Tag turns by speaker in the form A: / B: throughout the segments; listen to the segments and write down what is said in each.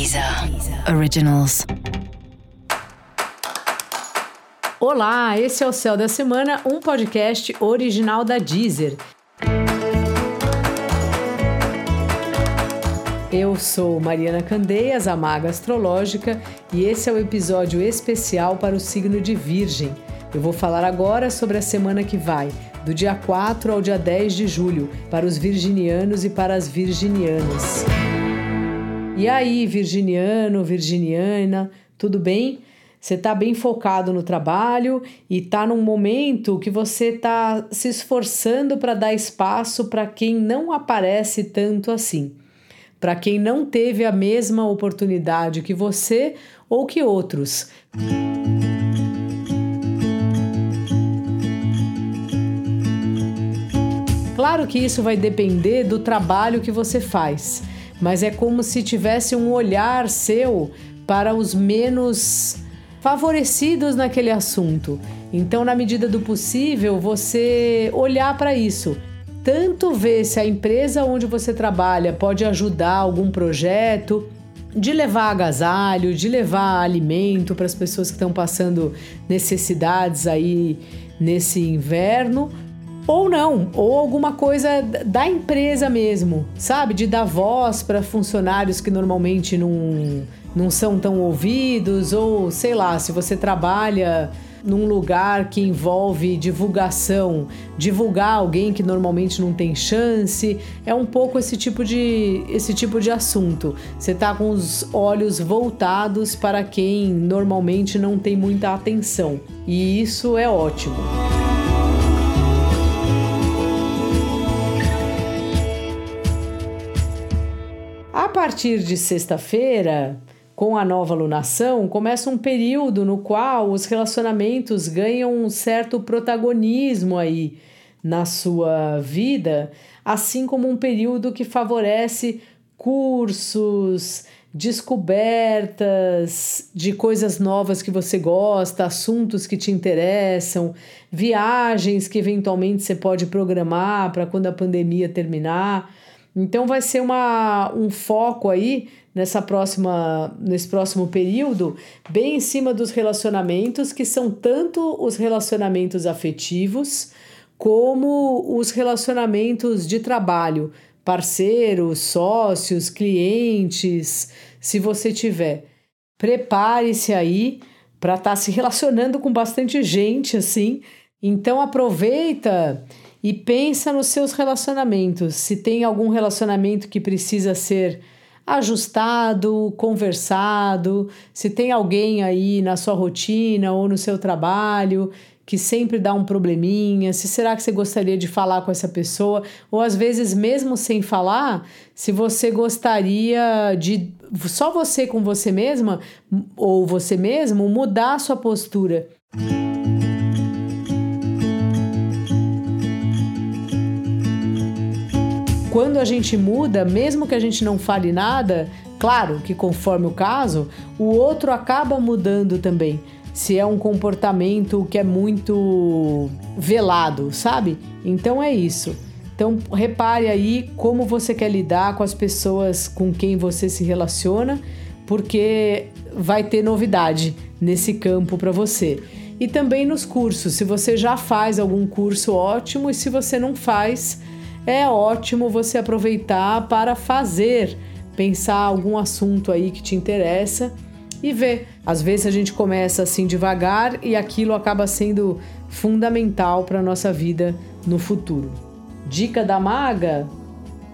A: Deezer Originals.
B: Olá, esse é o Céu da Semana, um podcast original da Deezer. Eu sou Mariana Candeias, a Maga Astrológica, e esse é o episódio especial para o signo de Virgem. Eu vou falar agora sobre a semana que vai, do dia 4 ao dia 10 de julho, para os virginianos e para as virginianas. E aí, virginiano, virginiana, tudo bem? Você está bem focado no trabalho e está num momento que você está se esforçando para dar espaço para quem não aparece tanto assim, para quem não teve a mesma oportunidade que você ou que outros. Claro que isso vai depender do trabalho que você faz mas é como se tivesse um olhar seu para os menos favorecidos naquele assunto. Então, na medida do possível, você olhar para isso. Tanto ver se a empresa onde você trabalha pode ajudar algum projeto, de levar agasalho, de levar alimento para as pessoas que estão passando necessidades aí nesse inverno, ou não, ou alguma coisa da empresa mesmo, sabe? De dar voz para funcionários que normalmente não, não são tão ouvidos, ou sei lá, se você trabalha num lugar que envolve divulgação, divulgar alguém que normalmente não tem chance, é um pouco esse tipo de esse tipo de assunto. Você tá com os olhos voltados para quem normalmente não tem muita atenção. E isso é ótimo. Partir de sexta-feira, com a nova lunação, começa um período no qual os relacionamentos ganham um certo protagonismo aí na sua vida, assim como um período que favorece cursos, descobertas de coisas novas que você gosta, assuntos que te interessam, viagens que eventualmente você pode programar para quando a pandemia terminar. Então vai ser uma, um foco aí nessa próxima nesse próximo período bem em cima dos relacionamentos que são tanto os relacionamentos afetivos como os relacionamentos de trabalho, parceiros, sócios, clientes, se você tiver. Prepare-se aí para estar tá se relacionando com bastante gente assim. Então aproveita e pensa nos seus relacionamentos. Se tem algum relacionamento que precisa ser ajustado, conversado, se tem alguém aí na sua rotina ou no seu trabalho que sempre dá um probleminha, se será que você gostaria de falar com essa pessoa, ou às vezes mesmo sem falar, se você gostaria de só você com você mesma ou você mesmo mudar a sua postura. Quando a gente muda, mesmo que a gente não fale nada, claro que conforme o caso, o outro acaba mudando também. Se é um comportamento que é muito velado, sabe? Então é isso. Então repare aí como você quer lidar com as pessoas com quem você se relaciona, porque vai ter novidade nesse campo para você. E também nos cursos, se você já faz algum curso ótimo e se você não faz, é ótimo você aproveitar para fazer, pensar algum assunto aí que te interessa e ver. Às vezes a gente começa assim devagar e aquilo acaba sendo fundamental para a nossa vida no futuro. Dica da maga: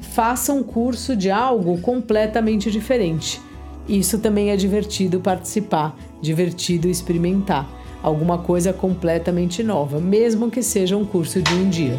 B: faça um curso de algo completamente diferente. Isso também é divertido participar, divertido experimentar. Alguma coisa completamente nova, mesmo que seja um curso de um dia.